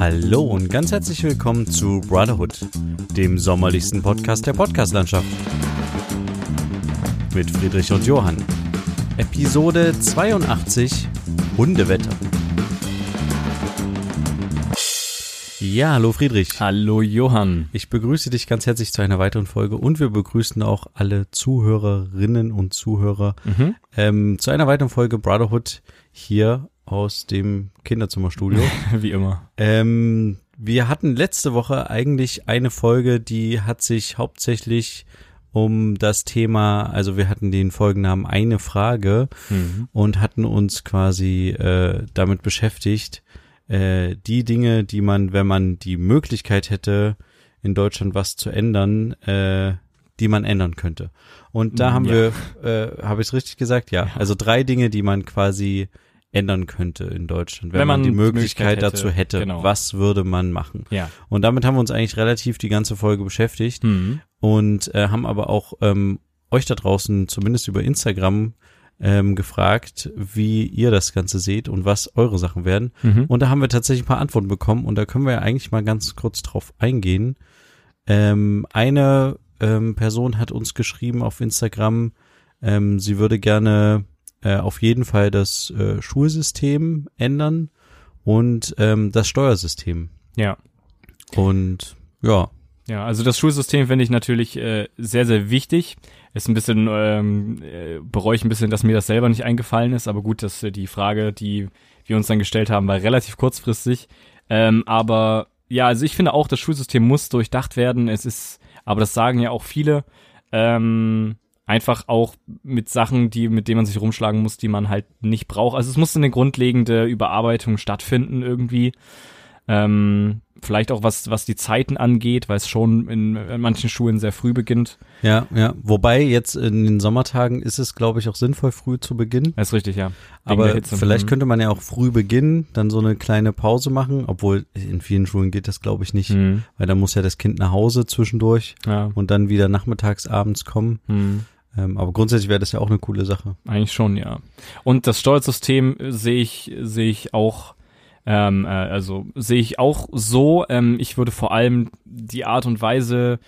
Hallo und ganz herzlich willkommen zu Brotherhood, dem sommerlichsten Podcast der Podcastlandschaft. Mit Friedrich und Johann. Episode 82 Hundewetter. Ja, hallo Friedrich. Hallo Johann. Ich begrüße dich ganz herzlich zu einer weiteren Folge und wir begrüßen auch alle Zuhörerinnen und Zuhörer Mhm. ähm, zu einer weiteren Folge Brotherhood hier aus dem Kinderzimmerstudio. Wie immer. ähm, wir hatten letzte Woche eigentlich eine Folge, die hat sich hauptsächlich um das Thema, also wir hatten den Folgennamen eine Frage Mhm. und hatten uns quasi äh, damit beschäftigt, äh, die Dinge, die man, wenn man die Möglichkeit hätte, in Deutschland was zu ändern, äh, die man ändern könnte. Und da haben Ja. wir, äh, habe ich es richtig gesagt? Ja. Also drei Dinge, die man quasi ändern könnte in Deutschland, wenn, Wenn man, man die Möglichkeit, Möglichkeit dazu hätte. hätte, genau. Was würde man machen? Ja. Und damit haben wir uns eigentlich relativ die ganze Folge beschäftigt Mhm. und äh, haben aber auch ähm, euch da draußen zumindest über Instagram ähm, gefragt, wie ihr das Ganze seht und was eure Sachen werden. Mhm. Und da haben wir tatsächlich ein paar Antworten bekommen und da können wir ja eigentlich mal ganz kurz drauf eingehen. Ähm, eine ähm, Person hat uns geschrieben auf Instagram, ähm, sie würde gerne äh, auf jeden Fall das äh, Schulsystem ändern und ähm, das Steuersystem. Ja. Und ja, Ja, also das Schulsystem finde ich natürlich äh, sehr, sehr wichtig. Ist ein bisschen, ähm, äh, bereue ich ein bisschen, dass mir das selber nicht eingefallen ist, aber gut, dass äh, die Frage, die wir uns dann gestellt haben, war relativ kurzfristig. Ähm, aber ja, also ich finde auch, das Schulsystem muss durchdacht werden. Es ist, aber das sagen ja auch viele, ähm, einfach auch mit Sachen, die, mit denen man sich rumschlagen muss, die man halt nicht braucht. Also es muss eine grundlegende Überarbeitung stattfinden irgendwie. Ähm, vielleicht auch was, was die Zeiten angeht, weil es schon in, in manchen Schulen sehr früh beginnt. Ja, ja. Wobei jetzt in den Sommertagen ist es, glaube ich, auch sinnvoll, früh zu beginnen. Das ist richtig, ja. Wegen Aber vielleicht Mhm. könnte man ja auch früh beginnen, dann so eine kleine Pause machen, obwohl in vielen Schulen geht das, glaube ich, nicht, Mhm. weil da muss ja das Kind nach Hause zwischendurch Ja. und dann wieder nachmittags, abends kommen. Mhm. Ähm, aber grundsätzlich wäre das ja auch eine coole Sache. Eigentlich schon, ja. Und das Steuersystem sehe ich, sehe ich auch, ähm, äh, also sehe ich auch so. Ähm, ich würde vor allem die Art und Weise,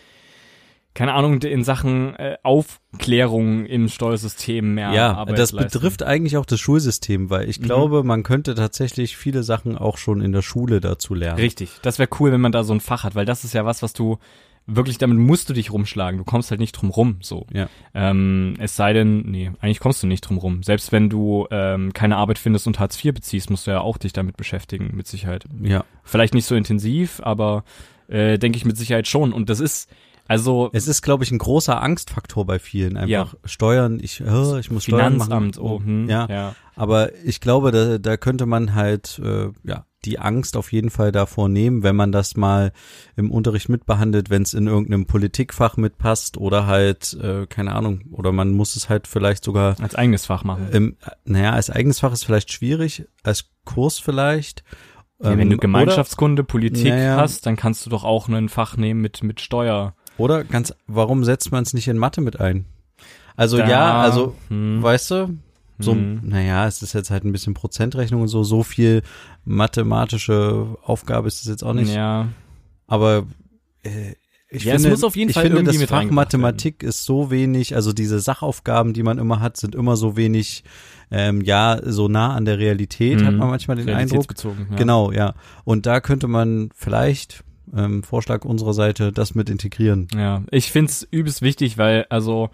keine Ahnung, in Sachen äh, Aufklärung im Steuersystem mehr Ja, Arbeit das leisten. betrifft eigentlich auch das Schulsystem, weil ich Mhm. glaube, man könnte tatsächlich viele Sachen auch schon in der Schule dazu lernen. Richtig. Das wäre cool, wenn man da so ein Fach hat, weil das ist ja was, was du wirklich, damit musst du dich rumschlagen. Du kommst halt nicht drum rum, so. Ja. Ähm, es sei denn, nee, eigentlich kommst du nicht drum rum. Selbst wenn du ähm, keine Arbeit findest und Hartz IV beziehst, musst du ja auch dich damit beschäftigen, mit Sicherheit. Ja. Vielleicht nicht so intensiv, aber äh, denke ich mit Sicherheit schon. Und das ist, also Es ist, glaube ich, ein großer Angstfaktor bei vielen. Einfach Steuern, ich, oh, ich muss Steuern Finanzamt, machen. oh, hm, ja. ja. Aber ich glaube, da, da könnte man halt, äh, ja, die Angst auf jeden Fall davor nehmen, wenn man das mal im Unterricht mitbehandelt, wenn es in irgendeinem Politikfach mitpasst oder halt, äh, keine Ahnung, oder man muss es halt vielleicht sogar, Als eigenes Fach machen. im, naja, als eigenes Fach ist vielleicht schwierig, als Kurs vielleicht. ja, wenn du Ähm, Gemeinschaftskunde, Politik Ja, ja. hast, dann kannst du doch auch ein Fach nehmen mit, mit Steuer. Oder, oder ganz, warum setzt man es nicht in Mathe mit ein? Also Da, ja, also, hm, weißt du, so, hm. naja, es ist jetzt halt ein bisschen Prozentrechnung und so, so viel mathematische Aufgabe ist es jetzt auch nicht. Ja, Aber äh, ich Ja, es finde, muss auf jeden ich Fall finde, irgendwie das Fach Mathematik ist so wenig, also diese Sachaufgaben, die man immer hat, sind immer so wenig, ähm, ja, so nah an der Realität, Mhm. hat man manchmal den Eindruck. Ja. Genau, ja. Und da könnte man vielleicht, ähm, Vorschlag unserer Seite, das mit integrieren. Ja, ich find's übelst wichtig, weil, also,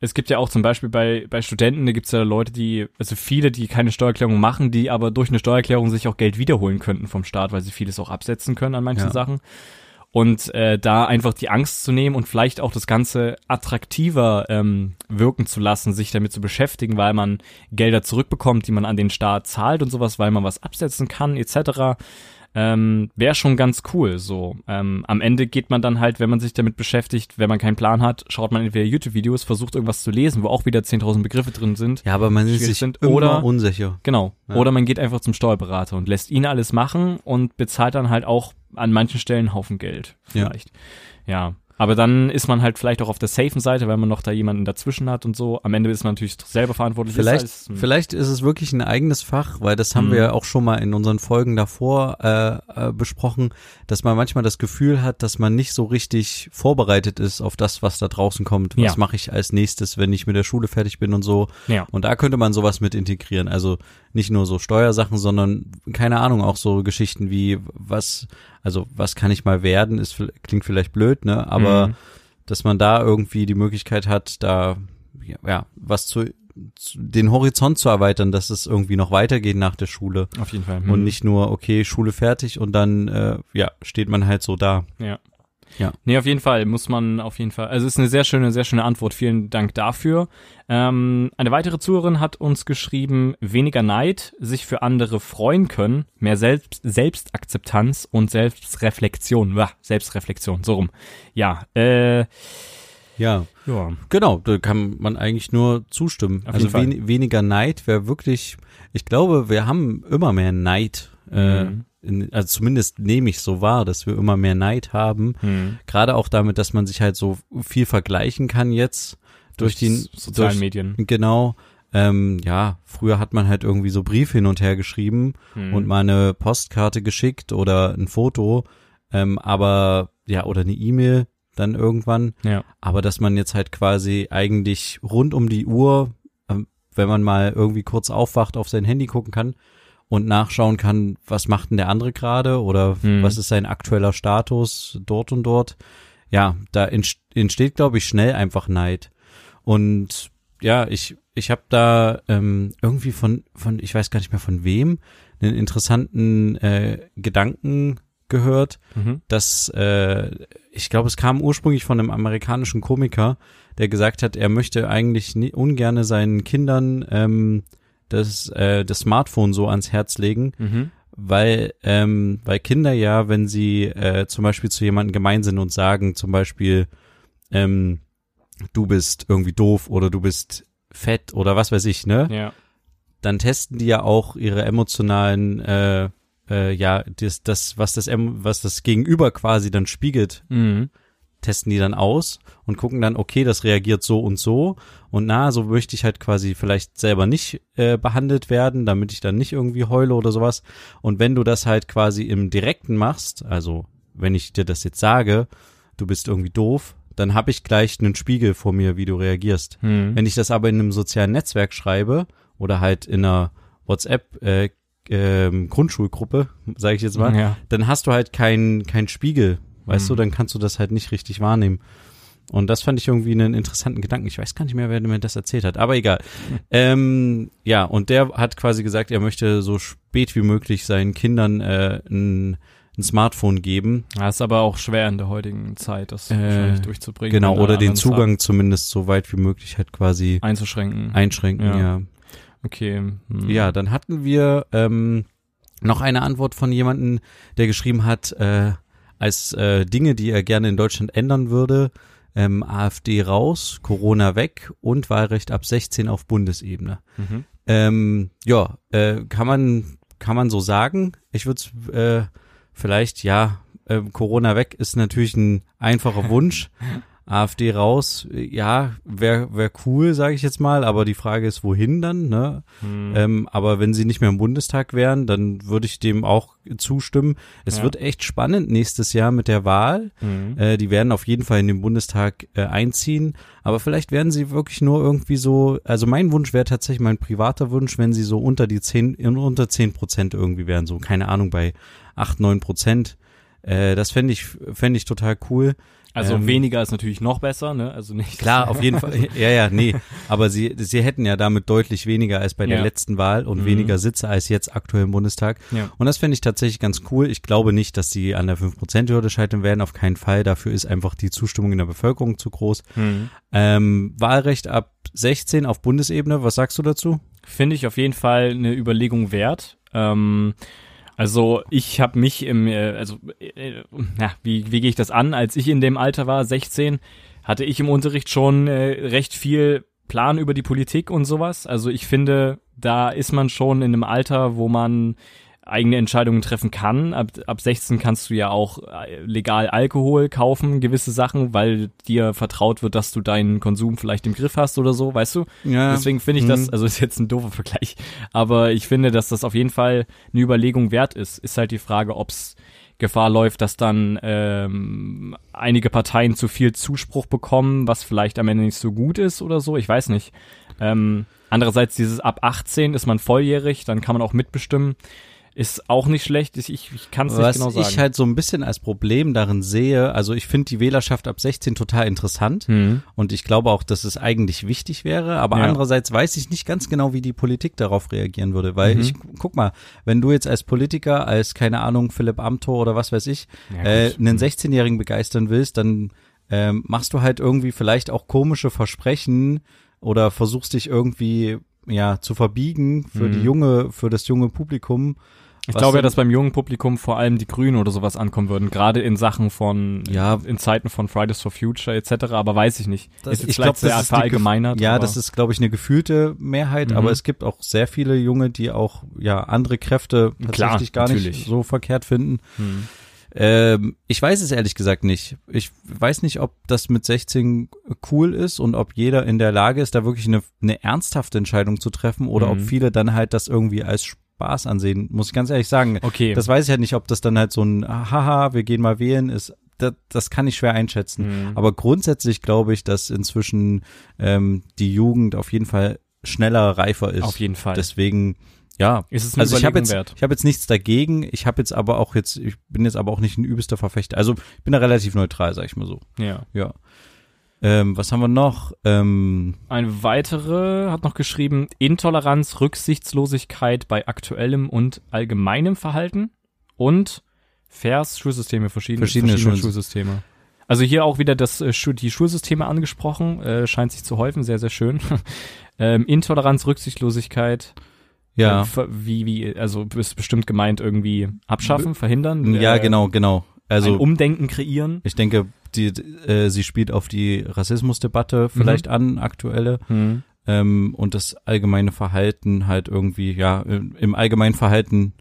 es gibt ja auch zum Beispiel bei, bei Studenten, da gibt's ja Leute, die, also viele, die keine Steuererklärung machen, die aber durch eine Steuererklärung sich auch Geld wiederholen könnten vom Staat, weil sie vieles auch absetzen können an manchen Ja. Sachen. Und äh, da einfach die Angst zu nehmen und vielleicht auch das Ganze attraktiver ähm, wirken zu lassen, sich damit zu beschäftigen, weil man Gelder zurückbekommt, die man an den Staat zahlt und sowas, weil man was absetzen kann, etc ähm, wäre schon ganz cool. So ähm, am Ende geht man dann halt, wenn man sich damit beschäftigt, wenn man keinen Plan hat, schaut man entweder YouTube-Videos, versucht irgendwas zu lesen, wo auch wieder 10.000 Begriffe drin sind. Ja, aber man ist sich sind. immer Oder- unsicher. Genau. Ja. Oder man geht einfach zum Steuerberater und lässt ihn alles machen und bezahlt dann halt auch an manchen Stellen einen Haufen Geld. Ja. Vielleicht. Ja. Aber dann ist man halt vielleicht auch auf der safen Seite, weil man noch da jemanden dazwischen hat und so. Am Ende ist man natürlich selber verantwortlich. Vielleicht, Ist alles- vielleicht ist es wirklich ein eigenes Fach, weil das haben Mhm. wir ja auch schon mal in unseren Folgen davor äh, äh, besprochen, dass man manchmal das Gefühl hat, dass man nicht so richtig vorbereitet ist auf das, was da draußen kommt. Was Ja. mache ich als nächstes, wenn ich mit der Schule fertig bin und so. Ja. Und da könnte man sowas mit integrieren. Also nicht nur so Steuersachen, sondern keine Ahnung, auch so Geschichten wie was, also was kann ich mal werden, ist klingt vielleicht blöd, ne? Aber Mhm. dass man da irgendwie die Möglichkeit hat, da ja, was zu, zu den Horizont zu erweitern, dass es irgendwie noch weitergeht nach der Schule Auf jeden Fall. und Mhm. nicht nur okay Schule fertig und dann äh, ja steht man halt so da. Ja. Ja. Nee, auf jeden Fall muss man auf jeden Fall. Also ist eine sehr schöne, sehr schöne Antwort. Vielen Dank dafür. Ähm, eine weitere Zuhörerin hat uns geschrieben, weniger Neid, sich für andere freuen können, mehr Selbst, Selbstakzeptanz und Selbstreflexion. Wah, Selbstreflexion, so rum. Ja, äh, Ja, ja. genau, da kann man eigentlich nur zustimmen. Auf also wen, weniger Neid wäre wirklich, ich glaube, wir haben immer mehr Neid. Äh, Mhm. In, also zumindest nehme ich so wahr, dass wir immer mehr Neid haben. Hm. Gerade auch damit, dass man sich halt so viel vergleichen kann jetzt durch, die s- sozialen durch, Medien. Genau. Ähm, ja, früher hat man halt irgendwie so Briefe hin und her geschrieben Hm. und mal eine Postkarte geschickt oder ein Foto, ähm, aber ja, oder eine E-Mail dann irgendwann. ja. Aber dass man jetzt halt quasi eigentlich rund um die Uhr, ähm, wenn man mal irgendwie kurz aufwacht, auf sein Handy gucken kann und nachschauen kann, was macht denn der andere gerade oder Mhm. was ist sein aktueller Status dort und dort. Ja, da entst- entsteht, glaube ich, schnell einfach Neid. Und ja, ich, ich habe da ähm, irgendwie von, von, ich weiß gar nicht mehr von wem, einen interessanten äh, Gedanken gehört, Mhm. dass äh, ich glaube, es kam ursprünglich von einem amerikanischen Komiker, der gesagt hat, er möchte eigentlich nie, ungerne seinen Kindern ähm, das, äh, das Smartphone so ans Herz legen, Mhm. weil, ähm, weil Kinder ja, wenn sie äh, zum Beispiel zu jemandem gemein sind und sagen zum Beispiel, ähm, du bist irgendwie doof oder du bist fett oder was weiß ich, ne? Ja. dann testen die ja auch ihre emotionalen, äh, äh, ja, das, das, was das, was das Gegenüber quasi dann spiegelt, Mhm. Testen die dann aus und gucken dann, okay, das reagiert so und so und na, so möchte ich halt quasi vielleicht selber nicht äh, behandelt werden, damit ich dann nicht irgendwie heule oder sowas. Und wenn du das halt quasi im Direkten machst, also wenn ich dir das jetzt sage, du bist irgendwie doof, dann habe ich gleich einen Spiegel vor mir, wie du reagierst. Mhm. Wenn ich das aber in einem sozialen Netzwerk schreibe oder halt in einer WhatsApp äh, ähm, Grundschulgruppe, sage ich jetzt mal, Ja. dann hast du halt keinen kein Spiegel, weißt Mhm. du, dann kannst du das halt nicht richtig wahrnehmen. Und das fand ich irgendwie einen interessanten Gedanken. Ich weiß gar nicht mehr, wer mir das erzählt hat, aber egal. Ähm, ja, und der hat quasi gesagt, er möchte so spät wie möglich seinen Kindern äh, ein, ein Smartphone geben. Ja, ist aber auch schwer in der heutigen Zeit, das Äh, wahrscheinlich durchzubringen. Genau, oder den Zugang zumindest so weit wie möglich halt quasi einzuschränken. einschränken, Ja. ja. okay. Hm. Ja, dann hatten wir ähm, noch eine Antwort von jemandem, der geschrieben hat, äh, als äh, Dinge, die er gerne in Deutschland ändern würde, ähm, AfD raus, Corona weg und Wahlrecht ab 16 auf Bundesebene. Mhm. Ähm, ja, äh, kann man kann man so sagen. Ich würde äh, vielleicht ja äh, Corona weg ist natürlich ein einfacher Wunsch. AfD raus, ja, wäre wär cool, sage ich jetzt mal, aber die Frage ist, wohin dann, ne? Hm. Ähm, aber wenn sie nicht mehr im Bundestag wären, dann würde ich dem auch zustimmen. Es Ja. wird echt spannend nächstes Jahr mit der Wahl. Mhm. Äh, die werden auf jeden Fall in den Bundestag äh, einziehen. Aber vielleicht werden sie wirklich nur irgendwie so, also mein Wunsch wäre tatsächlich mein privater Wunsch, wenn sie so unter die zehn, unter zehn Prozent irgendwie wären, so keine Ahnung, bei acht, neun Prozent. Äh, das fände ich, fände ich total cool. Also ähm, weniger ist natürlich noch besser, ne? Also nicht. Klar, auf jeden Fall. Ja, ja, nee. Aber sie, sie hätten ja damit deutlich weniger als bei der Ja. letzten Wahl und Mhm. weniger Sitze als jetzt aktuell im Bundestag. Ja. Und das fände ich tatsächlich ganz cool. Ich glaube nicht, dass sie an der 5%-Hürde scheitern werden. Auf keinen Fall. Dafür ist einfach die Zustimmung in der Bevölkerung zu groß. Hm. Ähm, Wahlrecht ab 16 auf Bundesebene. Was sagst du dazu? Finde ich auf jeden Fall eine Überlegung wert. Ähm, also ich habe mich im, äh, also äh, na, wie, wie gehe ich das an? Als ich in dem Alter war, 16, hatte ich im Unterricht schon äh, recht viel Plan über die Politik und sowas. Also ich finde, da ist man schon in einem Alter, wo man eigene Entscheidungen treffen kann. Ab, ab 16 kannst du ja auch äh, legal Alkohol kaufen, gewisse Sachen, weil dir vertraut wird, dass du deinen Konsum vielleicht im Griff hast oder so, weißt du? Ja. Deswegen finde ich das, Hm. also ist jetzt ein doofer Vergleich, aber ich finde, dass das auf jeden Fall eine Überlegung wert ist. Ist halt die Frage, ob's Gefahr läuft, dass dann ähm, einige Parteien zu viel Zuspruch bekommen, was vielleicht am Ende nicht so gut ist oder so. Ich weiß nicht. Ähm, andererseits dieses ab 18 ist man volljährig, dann kann man auch mitbestimmen. Ist auch nicht schlecht. Ich, ich, kann es nicht Was genau sagen. ich halt so ein bisschen als Problem darin sehe, also ich finde die Wählerschaft ab 16 total interessant hm. und ich glaube auch, dass es eigentlich wichtig wäre, aber Ja. andererseits weiß ich nicht ganz genau, wie die Politik darauf reagieren würde, weil Mhm. ich, guck mal, wenn du jetzt als Politiker, als, keine Ahnung, Philipp Amthor oder was weiß ich, Ja, äh, einen 16-Jährigen begeistern willst, dann ähm, machst du halt irgendwie vielleicht auch komische Versprechen oder versuchst dich irgendwie ja zu verbiegen für Mhm. die junge, für das junge Publikum. Ich glaube ja, dass beim jungen Publikum vor allem die Grünen oder sowas ankommen würden, gerade in Sachen von, Ja. in Zeiten von Fridays for Future etc., aber weiß ich nicht. Das- ist jetzt ich vielleicht glaub, sehr verallgemeinert. Ja, das ist, glaube ich, eine gefühlte Mehrheit, Mhm. aber es gibt auch sehr viele Junge, die auch ja andere Kräfte Klar, tatsächlich gar nicht natürlich. so verkehrt finden. Hm. Ähm, ich weiß es ehrlich gesagt nicht. Ich weiß nicht, ob das mit 16 cool ist und ob jeder in der Lage ist, da wirklich eine, eine ernsthafte Entscheidung zu treffen oder ob Mhm. viele dann halt das irgendwie als Spaß ansehen, muss ich ganz ehrlich sagen. Okay. Das weiß ich halt nicht, ob das dann halt so ein Haha, wir gehen mal wählen ist. Das, das kann ich schwer einschätzen. Hm. Aber grundsätzlich glaube ich, dass inzwischen ähm, die Jugend auf jeden Fall schneller reifer ist. Auf jeden Fall. Deswegen, ja. ist es eine Also ich habe jetzt, wert. ich habe jetzt nichts dagegen. Ich habe jetzt aber auch jetzt, ich bin jetzt aber auch nicht ein übelster Verfechter. Also ich bin da relativ neutral, sag ich mal so. Ja. Ja. Ähm, was haben wir noch? Ähm, Eine weitere hat noch geschrieben, Intoleranz, Rücksichtslosigkeit bei aktuellem und allgemeinem Verhalten und Vers, Schulsysteme, verschiedene, Verschiedene verschiedene, Schuls- Schulsysteme. Also hier auch wieder das, äh, die Schulsysteme angesprochen, äh, scheint sich zu häufen, sehr, sehr schön. ähm, Intoleranz, Rücksichtslosigkeit, ja. äh, wie, wie, also ist bestimmt gemeint irgendwie abschaffen, verhindern. ja, äh, genau, genau. Also Umdenken kreieren. ich denke, die, äh, sie spielt auf die Rassismusdebatte vielleicht an, aktuelle. Hm. ähm, und das allgemeine Verhalten halt irgendwie, ja, im im allgemeinen Verhalten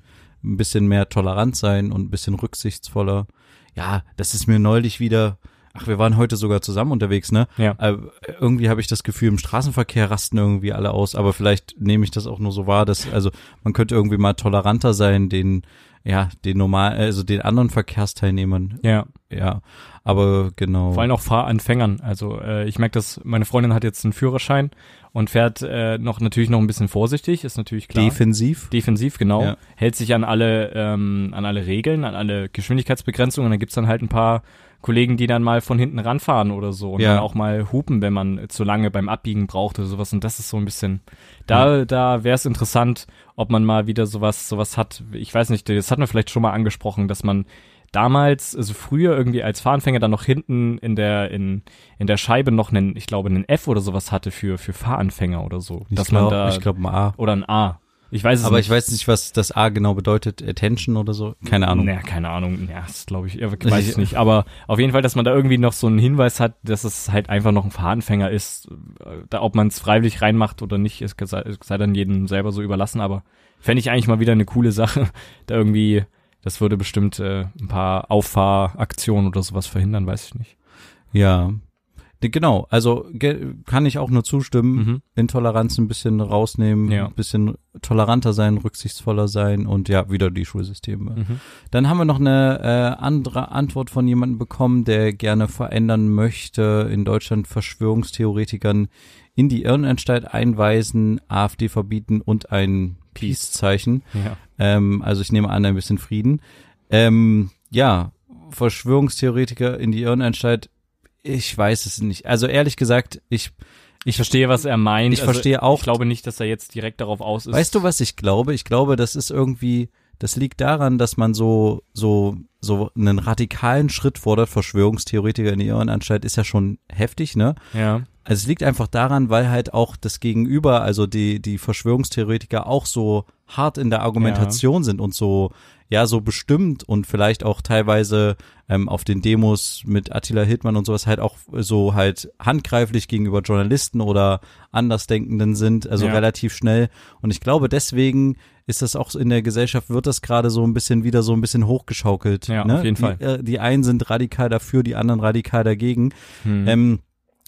ein bisschen mehr tolerant sein und ein bisschen rücksichtsvoller. Ja, das ist mir neulich wieder, ach, wir waren heute sogar zusammen unterwegs, ne? Ja. Äh, irgendwie habe ich das Gefühl, im Straßenverkehr rasten irgendwie alle aus, aber vielleicht nehme ich das auch nur so wahr, dass, also man könnte irgendwie mal toleranter sein, den, ja, den normal, also den anderen Verkehrsteilnehmern, Ja. ja. Aber genau. Vor allem auch Fahranfängern. Also äh, ich merke, dass meine Freundin hat jetzt einen Führerschein und fährt äh, noch natürlich noch ein bisschen vorsichtig, ist natürlich klar. defensiv. Defensiv, genau. Ja. Hält sich an alle, ähm, an alle Regeln, an alle Geschwindigkeitsbegrenzungen. Und dann gibt's dann halt ein paar Kollegen, die dann mal von hinten ranfahren oder so und Ja. dann auch mal hupen, wenn man zu lange beim Abbiegen braucht oder sowas. Und das ist so ein bisschen, da, da wäre es interessant, ob man mal wieder sowas, sowas hat. Ich weiß nicht, das hatten wir vielleicht schon mal angesprochen, dass man damals, also früher irgendwie als Fahranfänger dann noch hinten in der, in, in der Scheibe noch einen, ich glaube, einen F oder sowas hatte für, für Fahranfänger oder so. Ich dass man da, ich glaube mal A. oder ein A. Ich weiß es Aber nicht. ich weiß nicht, was das A genau bedeutet. Attention oder so. Keine Ahnung. Naja, keine Ahnung. Ja, das glaube ich, ja, weiß ich nicht. Aber auf jeden Fall, dass man da irgendwie noch so einen Hinweis hat, dass es halt einfach noch ein Fahranfänger ist. Äh, Da, ob man es freiwillig reinmacht oder nicht, ist, sei, sei dann jedem selber so überlassen. Aber fände ich eigentlich mal wieder eine coole Sache. Da irgendwie, das würde bestimmt äh, ein paar Auffahraktionen oder sowas verhindern, weiß ich nicht. Ja. Genau, also kann ich auch nur zustimmen. Mhm. Intoleranz ein bisschen rausnehmen, Ja. ein bisschen toleranter sein, rücksichtsvoller sein und ja, wieder die Schulsysteme. Mhm. Dann haben wir noch eine äh, andere Antwort von jemandem bekommen, der gerne verändern möchte, in Deutschland Verschwörungstheoretikern in die Irrenanstalt einweisen, AfD verbieten und ein Peace-Zeichen. Ja. Ähm, also ich nehme an, ein bisschen Frieden. Ähm, ja, Verschwörungstheoretiker in die Irrenanstalt, ich weiß es nicht. Also ehrlich gesagt, ich, Ich verstehe, was er meint. Also Ich verstehe auch- Ich glaube nicht, dass er jetzt direkt darauf aus ist. weißt du, was ich glaube? Ich glaube, das ist irgendwie, das liegt daran, dass man so, so, so einen radikalen Schritt fordert. Verschwörungstheoretiker in die Irrenanstalt ist ja schon heftig, ne? Ja. Also es liegt einfach daran, weil halt auch das Gegenüber, also die, die Verschwörungstheoretiker auch so hart in der Argumentation ja. sind und so, ja, so bestimmt und vielleicht auch teilweise ähm, auf den Demos mit Attila Hildmann und sowas halt auch so halt handgreiflich gegenüber Journalisten oder Andersdenkenden sind, also ja. relativ schnell. Und ich glaube, deswegen ist das auch in der Gesellschaft, wird das gerade so ein bisschen wieder so ein bisschen hochgeschaukelt. Ja, ne? auf jeden die, Fall. Äh, die einen sind radikal dafür, die anderen radikal dagegen. Hm. Ähm,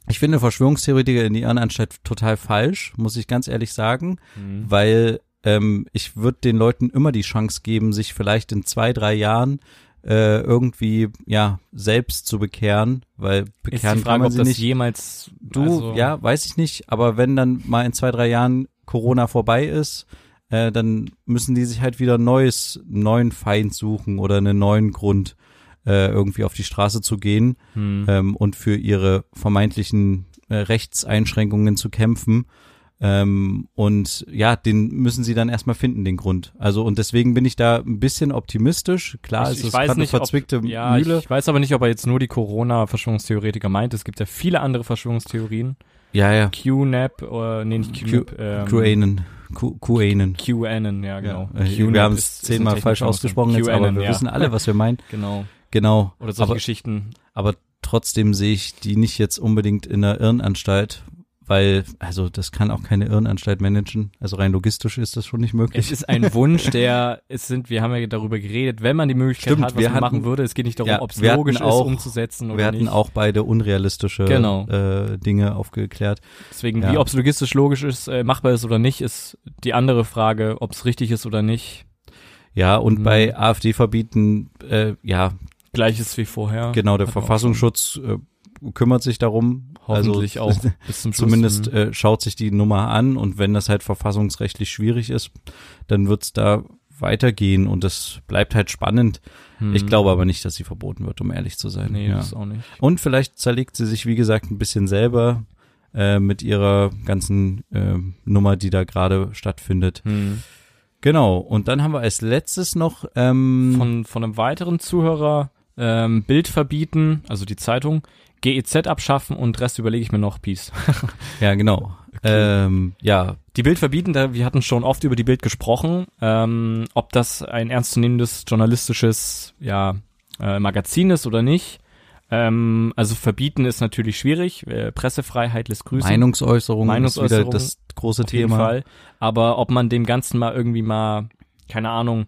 ich finde Verschwörungstheoretiker in die Irrenanstalt total falsch, muss ich ganz ehrlich sagen, mhm. weil ähm, ich würde den Leuten immer die Chance geben, sich vielleicht in zwei, drei Jahren äh, irgendwie ja selbst zu bekehren, weil bekehren Ist die Frage, kann man ob sie das nicht. jemals Du, also, ja, weiß ich nicht, aber wenn dann mal in zwei, drei Jahren Corona vorbei ist, äh, dann müssen die sich halt wieder ein neues, neuen Feind suchen oder einen neuen Grund, äh, irgendwie auf die Straße zu gehen hm. ähm, und für ihre vermeintlichen äh, Rechtseinschränkungen zu kämpfen. Ähm, und ja, den müssen sie dann erstmal finden, den Grund. Also und deswegen bin ich da ein bisschen optimistisch. Klar, ich, es ich ist gerade eine verzwickte ob, ja, Mühle. Ich weiß aber nicht, ob er jetzt nur die Corona-Verschwörungstheoretiker meint. Es gibt ja viele andere Verschwörungstheorien. ja, ja. QNAP oder nee, nicht QNAP. ähm, QAnon. QAnon. QAnon, ja, genau. Ja, äh, wir haben es zehnmal falsch ausgesprochen jetzt, aber wir ja. wissen alle, was wir meinen. Genau. Genau. Oder solche Aber, Geschichten. aber trotzdem sehe ich die nicht jetzt unbedingt in der Irrenanstalt, weil, also das kann auch keine Irrenanstalt managen. Also rein logistisch ist das schon nicht möglich. Es ist ein Wunsch, der, es sind, wir haben ja darüber geredet, wenn man die Möglichkeit Stimmt, hat, was man hatten- machen würde. Es geht nicht darum, Ja, ob es logisch ist, auch- umzusetzen oder wir hatten nicht. auch beide unrealistische Genau. äh, Dinge aufgeklärt. Deswegen, Ja. wie ob es logistisch logisch ist, äh, machbar ist oder nicht, ist die andere Frage, ob es richtig ist oder nicht. Ja, und Mhm. bei AfD verbieten, äh, ja, Gleiches wie vorher. genau, der Verfassungsschutz äh, kümmert sich darum. Hoffentlich also, auch bis zum Schluss. Zumindest Mhm. äh, schaut sich die Nummer an und wenn das halt verfassungsrechtlich schwierig ist, dann wird's da weitergehen und das bleibt halt spannend. Hm. Ich glaube aber nicht, dass sie verboten wird, um ehrlich zu sein. Nee, ja. das auch nicht. Und vielleicht zerlegt sie sich, wie gesagt, ein bisschen selber äh, mit ihrer ganzen äh, Nummer, die da gerade stattfindet. Hm. Genau. Und dann haben wir als letztes noch ähm, Von, von einem weiteren Zuhörer ähm, Bild verbieten, also die Zeitung, GEZ abschaffen und Rest überlege ich mir noch, Peace. ja genau. Ähm, ja, Die Bild verbieten, da, wir hatten schon oft über die Bild gesprochen, ähm, ob das ein ernstzunehmendes journalistisches ja, äh, Magazin ist oder nicht. Ähm, also verbieten ist natürlich schwierig, äh, Pressefreiheit lässt grüßen. Meinungsäußerung, Meinungsäußerung ist wieder das große auf jeden Thema. Fall. Aber ob man dem Ganzen mal irgendwie mal, keine Ahnung,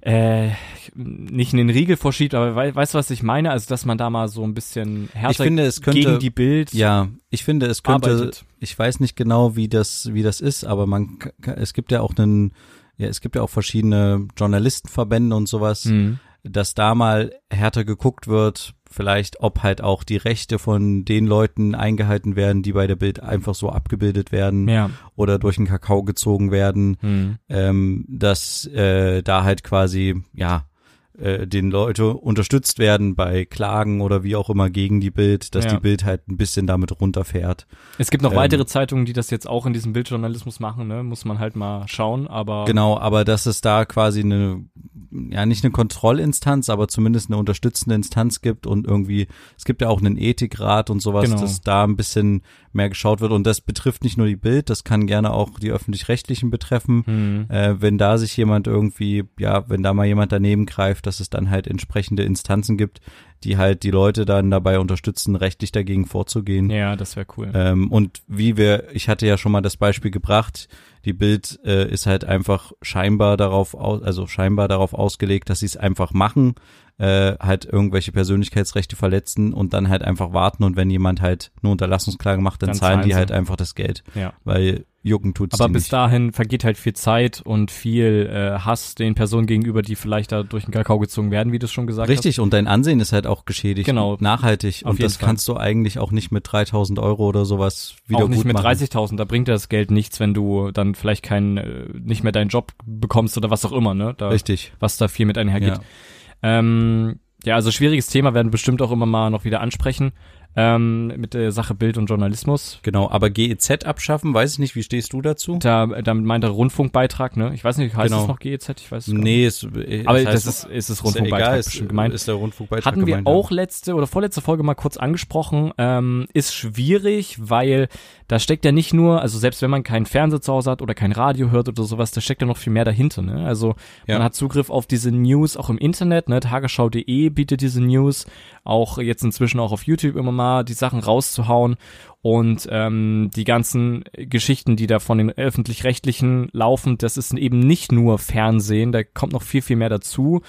äh, nicht in den Riegel vorschiebt, aber wei weißt du, was ich meine? Also, dass man da mal so ein bisschen härter Ich finde, es könnte gegen die Bild Ja, ich finde, es könnte, arbeitet. ich weiß nicht genau, wie das, wie das ist, aber man, es gibt ja auch einen, ja, es gibt ja auch verschiedene Journalistenverbände und sowas, Mhm. dass da mal härter geguckt wird, vielleicht, ob halt auch die Rechte von den Leuten eingehalten werden, die bei der Bild einfach so abgebildet werden Ja. oder durch den Kakao gezogen werden, Mhm. ähm, dass äh, da halt quasi, ja, äh, den Leute unterstützt werden bei Klagen oder wie auch immer gegen die Bild, dass Ja. die Bild halt ein bisschen damit runterfährt. Es gibt noch Ähm, weitere Zeitungen, die das jetzt auch in diesem Bildjournalismus machen, ne? Muss man halt mal schauen, aber Genau, aber dass es da quasi eine, ja nicht eine Kontrollinstanz, aber zumindest eine unterstützende Instanz gibt und irgendwie, es gibt ja auch einen Ethikrat und sowas, Genau. dass da ein bisschen mehr geschaut wird und das betrifft nicht nur die Bild, das kann gerne auch die öffentlich-rechtlichen betreffen. hm. Äh, wenn da sich jemand irgendwie, ja, wenn da mal jemand daneben greift, dass es dann halt entsprechende Instanzen gibt, die halt die Leute dann dabei unterstützen, rechtlich dagegen vorzugehen. ja, das wäre cool. Ähm, und wie wir, ich hatte ja schon mal das Beispiel gebracht, die Bild äh, ist halt einfach scheinbar darauf, aus, also scheinbar darauf ausgelegt, dass sie es einfach machen, äh, halt irgendwelche Persönlichkeitsrechte verletzen und dann halt einfach warten und wenn jemand halt eine Unterlassungsklage macht, dann, Dann zahlen die sie. halt einfach das Geld, ja. weil jucken tut's Aber bis nicht. dahin vergeht halt viel Zeit und viel äh, Hass den Personen gegenüber, die vielleicht da durch den Kakao gezogen werden, wie du es schon gesagt Richtig, und dein Ansehen ist halt auch geschädigt. Genau. Nachhaltig. Auf und das Fall. kannst du eigentlich auch nicht mit 3000 Euro oder sowas hast. wieder Auch nicht mit machen. 30.000, da bringt dir das Geld nichts, wenn du dann vielleicht keinen, äh, nicht mehr deinen Job bekommst oder was auch immer, ne? Da, Richtig. was da viel mit einhergeht. Ja. Ähm, ja, also schwieriges Thema werden wir bestimmt auch immer mal noch wieder ansprechen. ähm, mit der Sache Bild und Journalismus. Genau, aber GEZ abschaffen, weiß ich nicht, wie stehst du dazu? Da, damit meint er Rundfunkbeitrag, ne? Ich weiß nicht, heißt Genau. das noch GEZ? Ich weiß es gar Nee, nicht. es, es Aber das ist, ist es Rundfunkbeitrag egal, ist, bestimmt gemeint. ist der Rundfunkbeitrag Hatten wir gemeint, auch letzte oder vorletzte Folge mal kurz angesprochen, ähm, ist schwierig, weil da steckt ja nicht nur, also selbst wenn man keinen Fernseher zu Hause hat oder kein Radio hört oder sowas, da steckt ja noch viel mehr dahinter. Ne? Also Ja. man hat Zugriff auf diese News auch im Internet, ne? Tagesschau.de bietet diese News, auch jetzt inzwischen auch auf YouTube immer mal die Sachen rauszuhauen und ähm, die ganzen Geschichten, die da von den öffentlich-rechtlichen laufen, das ist eben nicht nur Fernsehen, da kommt noch viel, viel mehr dazu.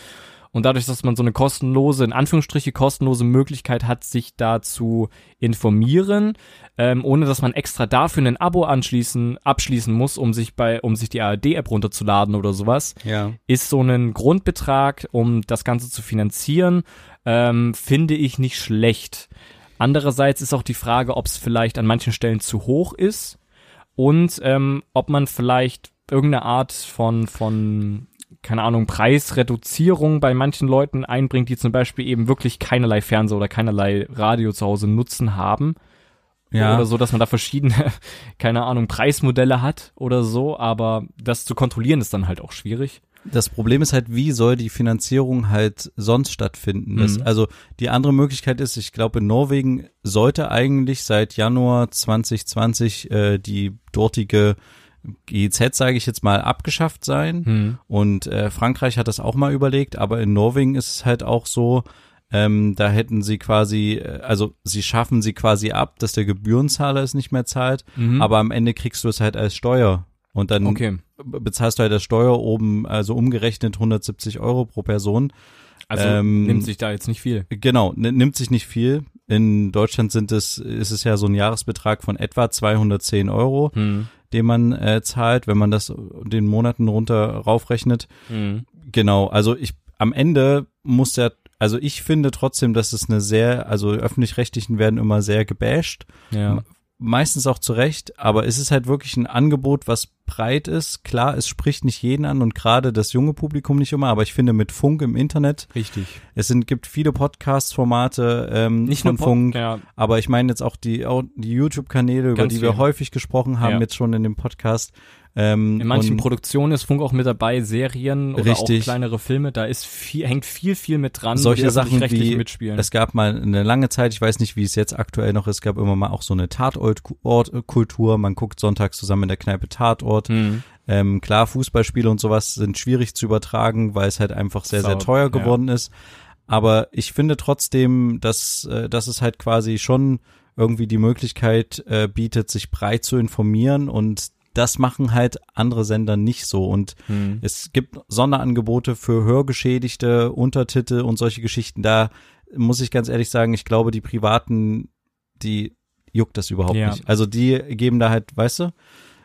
Und dadurch, dass man so eine kostenlose, in Anführungsstriche kostenlose Möglichkeit hat, sich da zu informieren, ähm, ohne dass man extra dafür ein Abo anschließen, abschließen muss, um sich bei, um sich die ARD-App runterzuladen oder sowas, Ja. ist so ein Grundbetrag, um das Ganze zu finanzieren, ähm, finde ich nicht schlecht. Andererseits ist auch die Frage, ob es vielleicht an manchen Stellen zu hoch ist und ähm, ob man vielleicht irgendeine Art von, von, keine Ahnung, Preisreduzierung bei manchen Leuten einbringt, die zum Beispiel eben wirklich keinerlei Fernseher oder keinerlei Radio zu Hause nutzen haben. Ja. Oder so, dass man da verschiedene, keine Ahnung, Preismodelle hat oder so, aber das zu kontrollieren ist dann halt auch schwierig. Das Problem ist halt, wie soll die Finanzierung halt sonst stattfinden? Das, Mhm. Also die andere Möglichkeit ist, ich glaube, in Norwegen sollte eigentlich seit Januar 2020 äh, die dortige GEZ, sage ich jetzt mal, abgeschafft sein. Hm. Und äh, Frankreich hat das auch mal überlegt, aber in Norwegen ist es halt auch so, ähm, da hätten sie quasi, äh, also sie schaffen sie quasi ab, dass der Gebührenzahler es nicht mehr zahlt, Mhm. aber am Ende kriegst du es halt als Steuer. Und dann Okay. bezahlst du halt der Steuer oben, also umgerechnet 170 Euro pro Person. Also Ähm, nimmt sich da jetzt nicht viel. Genau, nimmt sich nicht viel. In Deutschland sind es, ist es ja so ein Jahresbetrag von etwa 210 Euro, Hm. Den man äh, zahlt, wenn man das den Monaten runter raufrechnet. Hm. Genau, also ich am Ende muss der, also ich finde trotzdem, dass es eine sehr, also öffentlich-rechtlichen werden immer sehr gebasht, Ja. Meistens auch zu Recht, aber es ist halt wirklich ein Angebot, was breit ist. Klar, es spricht nicht jeden an und gerade das junge Publikum nicht immer, aber ich finde mit Funk im Internet, Richtig. es sind, gibt viele Podcast-Formate ähm, Nicht von nur Pod- Funk, Ja. aber ich meine jetzt auch die, auch die YouTube-Kanäle, über die wir häufig gesprochen haben, Ja. jetzt schon in dem Podcast. Ähm, In manchen Produktionen ist Funk auch mit dabei, Serien oder Richtig. auch kleinere Filme, da ist viel, hängt viel, viel mit dran. Solche Sachen wie- mitspielen. Es gab mal eine lange Zeit, ich weiß nicht, wie es jetzt aktuell noch ist, gab immer mal auch so eine Tatortkultur. Man guckt sonntags zusammen in der Kneipe Tatort. Hm. Ähm, klar, Fußballspiele und sowas sind schwierig zu übertragen, weil es halt einfach sehr, sehr teuer ja. geworden ist. Aber ich finde trotzdem, dass, äh, dass es halt quasi schon irgendwie die Möglichkeit äh, bietet, sich breit zu informieren und das machen halt andere Sender nicht so. Und Hm. es gibt Sonderangebote für Hörgeschädigte, Untertitel und solche Geschichten. Da muss ich ganz ehrlich sagen, ich glaube, die Privaten, die juckt das überhaupt Ja. nicht. Also die geben da halt, weißt du?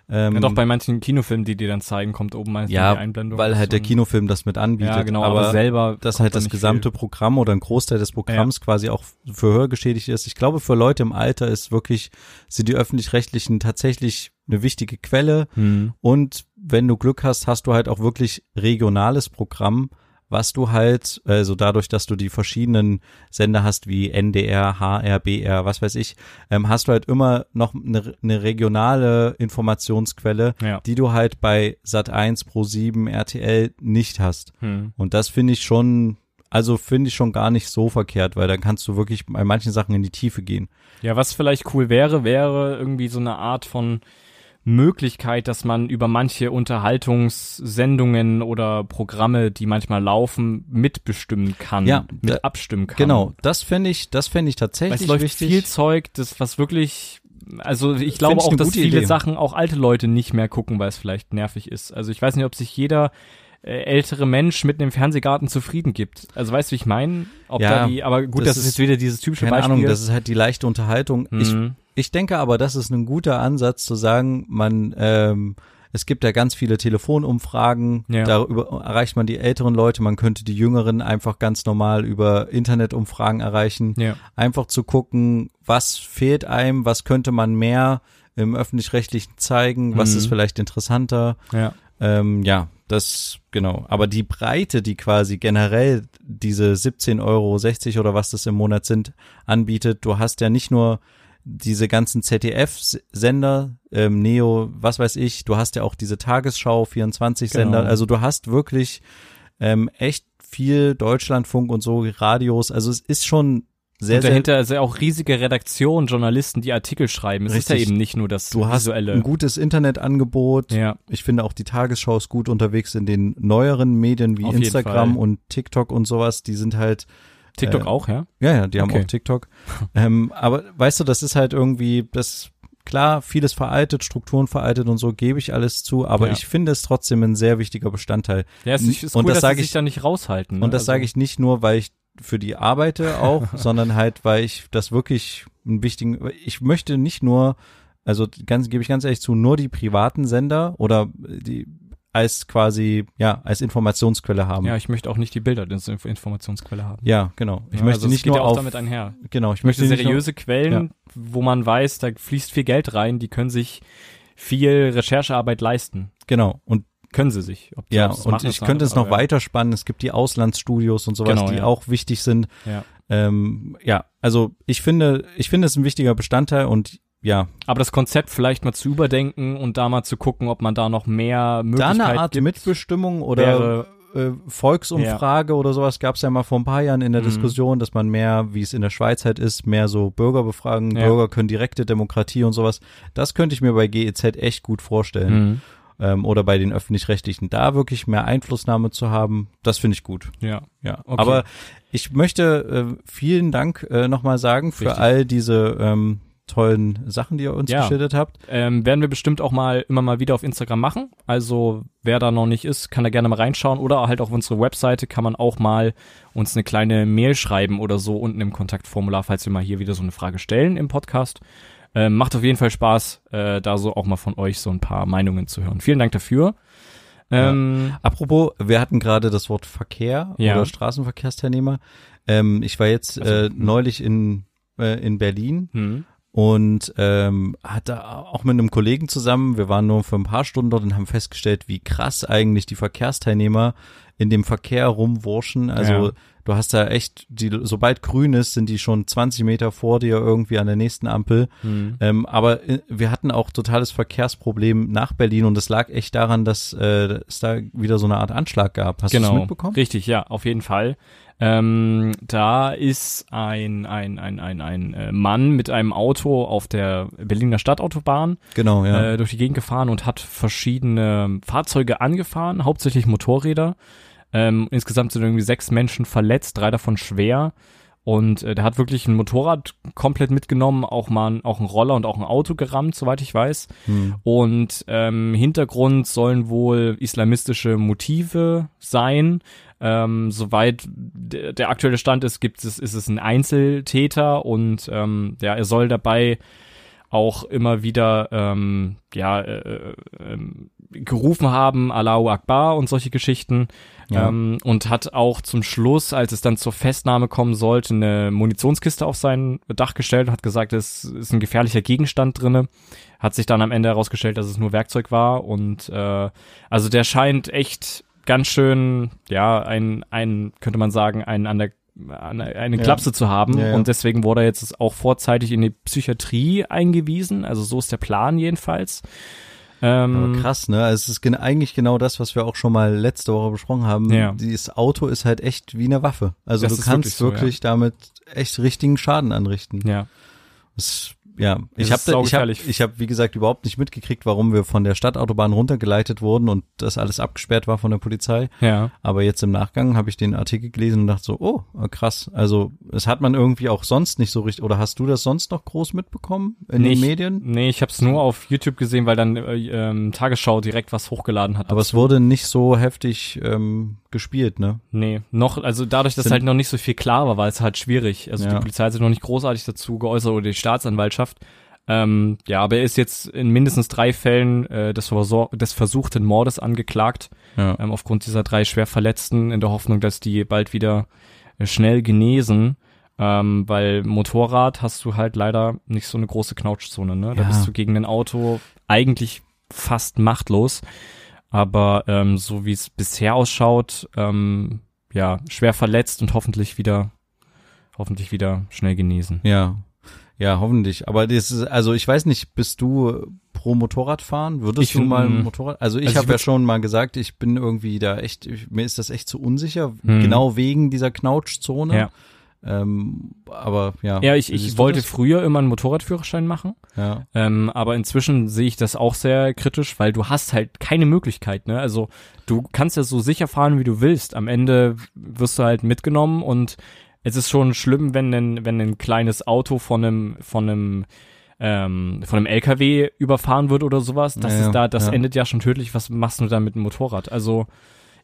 Ähm, Ja, doch bei manchen Kinofilmen, die dir dann zeigen, kommt oben meistens ja, die Einblendung. weil halt der Und- Kinofilm das mit anbietet. Ja, genau, aber, aber selber. dass halt da das gesamte viel. Programm oder ein Großteil des Programms quasi auch für Hörgeschädigte ist. Ich glaube, für Leute im Alter ist wirklich, sind die öffentlich-rechtlichen tatsächlich eine wichtige Quelle. Hm. Und wenn du Glück hast, hast du halt auch wirklich regionales Programm, was du halt, also dadurch, dass du die verschiedenen Sender hast, wie NDR, HR, BR, was weiß ich, ähm, hast du halt immer noch eine, eine regionale Informationsquelle, Ja. die du halt bei Sat1, Pro7, RTL nicht hast. Hm. Und das finde ich schon, also finde ich schon gar nicht so verkehrt, weil dann kannst du wirklich bei manchen Sachen in die Tiefe gehen. Ja, was vielleicht cool wäre, wäre irgendwie so eine Art von Möglichkeit, dass man über manche Unterhaltungssendungen oder Programme, die manchmal laufen, mitbestimmen kann, Ja, mit da- abstimmen kann. Genau, das fände ich, das fände ich Weil tatsächlich es läuft wichtig. viel Zeug, das was wirklich also ich glaube auch, dass viele Idee. Sachen auch alte Leute nicht mehr gucken, weil es vielleicht nervig ist. Also ich weiß nicht, ob sich jeder äh, ältere Mensch mit einem Fernsehgarten zufrieden gibt. Also weißt du, wie ich meine? Ob Ja, da die, aber gut, das das, ist jetzt wieder dieses typische Keine Beispiel. Ahnung, das ist halt die leichte Unterhaltung. Mhm. ich denke aber, das ist ein guter Ansatz zu sagen, man, ähm, es gibt ja ganz viele Telefonumfragen, Ja. darüber erreicht man die älteren Leute, man könnte die Jüngeren einfach ganz normal über Internetumfragen erreichen. ja. Einfach zu gucken, was fehlt einem, was könnte man mehr im öffentlich-rechtlichen zeigen, was Mhm. ist vielleicht interessanter. Ja. Ähm, ja, das, genau. Aber die Breite, die quasi generell diese 17,60 Euro oder was das im Monat sind, anbietet, du hast ja nicht nur diese ganzen ZDF-Sender, ähm, Neo, was weiß ich, du hast ja auch diese Tagesschau, 24-Sender, Genau. also du hast wirklich ähm, echt viel Deutschlandfunk und so, Radios, also es ist schon sehr, und sehr dahinter ist ja auch riesige Redaktionen, Journalisten, die Artikel schreiben. Es ist Richtig. ja eben nicht nur das Du hast visuelle. ein gutes Internetangebot. ja, Ich finde auch die Tagesschau ist gut unterwegs in den neueren Medien wie Auf Instagram und TikTok und sowas. Die sind halt, TikTok Äh, auch, ja? ja, ja, die haben Okay. auch TikTok. ähm, aber weißt du, das ist halt irgendwie, das klar, vieles veraltet, Strukturen veraltet und so, gebe ich alles zu, aber Ja. ich finde es trotzdem ein sehr wichtiger Bestandteil. Ja, es ist, ist Und cool, das dass sie sich ich- da nicht raushalten. Ne? Und das Also- sage ich nicht nur, weil ich für die arbeite auch, sondern halt, weil ich das wirklich einen wichtigen, ich möchte nicht nur, also ganz, gebe ich ganz ehrlich zu, nur die privaten Sender oder die als quasi, ja, als Informationsquelle haben. Ja, ich möchte auch nicht die Bilder als Inf- Informationsquelle haben. Ja, genau. Ich Ja, möchte also nicht nur ja auch auf, damit einher. genau, ich Ich möchte möchte seriöse Quellen, wo man weiß, da fließt viel Geld rein, die können sich viel Recherchearbeit leisten. Nur, genau. Und Können sie sich. Ja, und ich könnte es noch andere- weiterspannen. Es gibt die Auslandsstudios und sowas, Genau, die ja. auch wichtig sind. Ja. Ähm, ja, also ich finde, ich finde es ein wichtiger Bestandteil und ja, Aber das Konzept vielleicht mal zu überdenken und da mal zu gucken, ob man da noch mehr da Möglichkeiten eine Art gibt. Mitbestimmung oder äh, Volksumfrage oder sowas gab es ja mal vor ein paar Jahren in der Mhm. Diskussion, dass man mehr, wie es in der Schweiz halt ist, mehr so Bürger befragen, Ja. Bürger können direkte Demokratie und sowas. Das könnte ich mir bei GEZ echt gut vorstellen. Mhm. Ähm, oder bei den öffentlich-rechtlichen, da wirklich mehr Einflussnahme zu haben, das finde ich gut. Ja. Ja, Okay. aber ich möchte äh, vielen Dank äh, nochmal sagen für Richtig. all diese ähm, tollen Sachen, die ihr uns Ja. geschildert habt. Ähm, werden wir bestimmt auch mal immer mal wieder auf Instagram machen. Also wer da noch nicht ist, kann da gerne mal reinschauen. Oder halt auf unsere Webseite kann man auch mal uns eine kleine Mail schreiben oder so unten im Kontaktformular, falls wir mal hier wieder so eine Frage stellen im Podcast. Ähm, macht auf jeden Fall Spaß, äh, da so auch mal von euch so ein paar Meinungen zu hören. Vielen Dank dafür. Ähm, Apropos, wir hatten gerade das Wort Verkehr Ja. oder Straßenverkehrsteilnehmer. Ähm, ich war jetzt Also, äh, neulich in, äh, in Berlin hm. Und ähm, hatte auch mit einem Kollegen zusammen, wir waren nur für ein paar Stunden dort und haben festgestellt, wie krass eigentlich die Verkehrsteilnehmer in dem Verkehr rumwurschen. Also Ja. Du hast da echt, die, sobald grün ist, sind die schon 20 Meter vor dir irgendwie an der nächsten Ampel. Hm. Ähm, aber äh, wir hatten auch totales Verkehrsproblem nach Berlin und es lag echt daran, dass äh, es da wieder so eine Art Anschlag gab. Hast du genau. das mitbekommen? Richtig, ja, auf jeden Fall. Ähm, da ist ein, ein, ein, ein, ein äh, Mann mit einem Auto auf der Berliner Stadtautobahn Genau, ja. äh, durch die Gegend gefahren und hat verschiedene Fahrzeuge angefahren, hauptsächlich Motorräder. Ähm, insgesamt sind irgendwie sechs Menschen verletzt, drei davon schwer. Und äh, der hat wirklich ein Motorrad komplett mitgenommen, auch mal ein- auch ein Roller und auch ein Auto gerammt, soweit ich weiß. Hm. Und ähm, Hintergrund sollen wohl islamistische Motive sein. Ähm, soweit der, aktuelle Stand ist, gibt es, ist es ein Einzeltäter und ähm, ja, er soll dabei auch immer wieder ähm, ja äh, äh, ähm, gerufen haben, Allahu Akbar und solche Geschichten. Ja. Ähm, und hat auch zum Schluss, als es dann zur Festnahme kommen sollte, eine Munitionskiste auf sein Dach gestellt und hat gesagt, es ist ein gefährlicher Gegenstand drinne. Hat sich dann am Ende herausgestellt, dass es nur Werkzeug war. Und äh, also der scheint echt ganz schön, ja, ein, ein könnte man sagen, ein an der eine, eine Ja. Klapse zu haben Ja, ja. und deswegen wurde er jetzt auch vorzeitig in die Psychiatrie eingewiesen, also so ist der Plan jedenfalls. Ähm, Aber krass, ne? Also Es ist gen eigentlich genau das, was wir auch schon mal letzte Woche besprochen haben. Ja. Dieses Auto ist halt echt wie eine Waffe. Also Das du kannst wirklich wirklich, so, damit echt richtigen Schaden anrichten. Ja, Das, ja, ich habe ich habe ich hab, wie gesagt überhaupt nicht mitgekriegt, warum wir von der Stadtautobahn runtergeleitet wurden und das alles abgesperrt war von der Polizei. ja. Aber jetzt im Nachgang habe ich den Artikel gelesen und dachte so, oh, krass. Also es hat man irgendwie auch sonst nicht so richtig, oder hast du das sonst noch groß mitbekommen in Nee, den ich- Medien? Nee, ich habe es nur auf YouTube gesehen, weil dann äh, ähm, Tagesschau direkt was hochgeladen hat. Aber es dazu. wurde nicht so heftig ähm, gespielt, ne? Nee, noch, also dadurch, dass Sind- halt noch nicht so viel klar war, war es halt schwierig. Also Ja. die Polizei hat sich noch nicht großartig dazu geäußert oder die Staatsanwaltschaft. Ähm, ja, aber er ist jetzt in mindestens drei Fällen äh, des, Versor des versuchten Mordes angeklagt, Ja. ähm, aufgrund dieser drei schwer Verletzten, in der Hoffnung, dass die bald wieder äh, schnell genesen. Ähm, weil Motorrad hast du halt leider nicht so eine große Knautschzone, ne? Da Ja. bist du gegen ein Auto eigentlich fast machtlos. Aber ähm, so wie es bisher ausschaut, ähm, ja, schwer verletzt und hoffentlich wieder, hoffentlich wieder schnell genesen. Ja. Ja, hoffentlich. Aber das ist, also ich weiß nicht, bist du pro Motorradfahren? Würdest Ich du mal. Motorrad? Also ich Also habe ja schon mal gesagt, ich bin irgendwie da echt, ich, mir ist das echt zu unsicher, Hm. genau wegen dieser Knautschzone. Ja. Ähm, aber ja. Ja, ich, ich wollte das? früher immer einen Motorradführerschein machen. Ja. Ähm, aber inzwischen sehe ich das auch sehr kritisch, weil du hast halt keine Möglichkeit, ne? Also du kannst ja so sicher fahren, wie du willst. Am Ende wirst du halt mitgenommen und es ist schon schlimm, wenn ein, wenn ein kleines Auto von einem, von einem, ähm, von einem LKW überfahren wird oder sowas. Das Ja, ist da, das ja. endet ja schon tödlich. Was machst du da mit dem Motorrad? Also,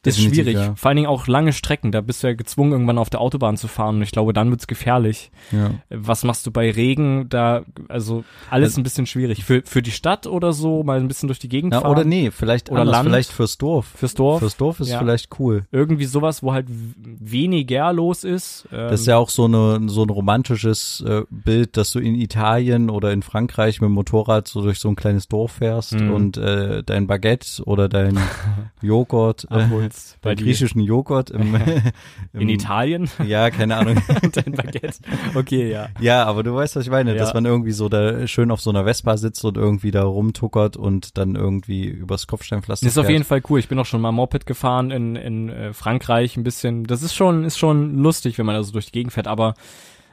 ist Definitiv, schwierig. ja. Vor allen Dingen auch lange Strecken. Da bist du ja gezwungen, irgendwann auf der Autobahn zu fahren. Und ich glaube, dann wird's gefährlich. Ja. Was machst du bei Regen? Da, also alles Also- ein bisschen schwierig. Für, für die Stadt oder so, mal ein bisschen durch die Gegend ja fahren. oder nee, vielleicht Oder anders, Land. vielleicht fürs Dorf. Fürs Dorf. Fürs Dorf ist Ja. vielleicht cool. Irgendwie sowas, wo halt weniger los ist. Ähm, Das ist ja auch so eine so ein romantisches äh, Bild, dass du in Italien oder in Frankreich mit dem Motorrad so durch so ein kleines Dorf fährst Mhm. und äh, dein Baguette oder dein Joghurt, äh, abholst bei griechischen Joghurt im, im in Italien. Ja, keine Ahnung. Dein Baguette. Okay, ja. ja, aber du weißt, was ich meine, Ja. dass man irgendwie so da schön auf so einer Vespa sitzt und irgendwie da rumtuckert und dann irgendwie übers Kopfsteinpflaster Das ist auf jeden Fall cool. Ich bin auch schon mal Moped gefahren in, in äh, Frankreich ein bisschen. Das ist schon, ist schon lustig, wenn man da so durch die Gegend fährt, aber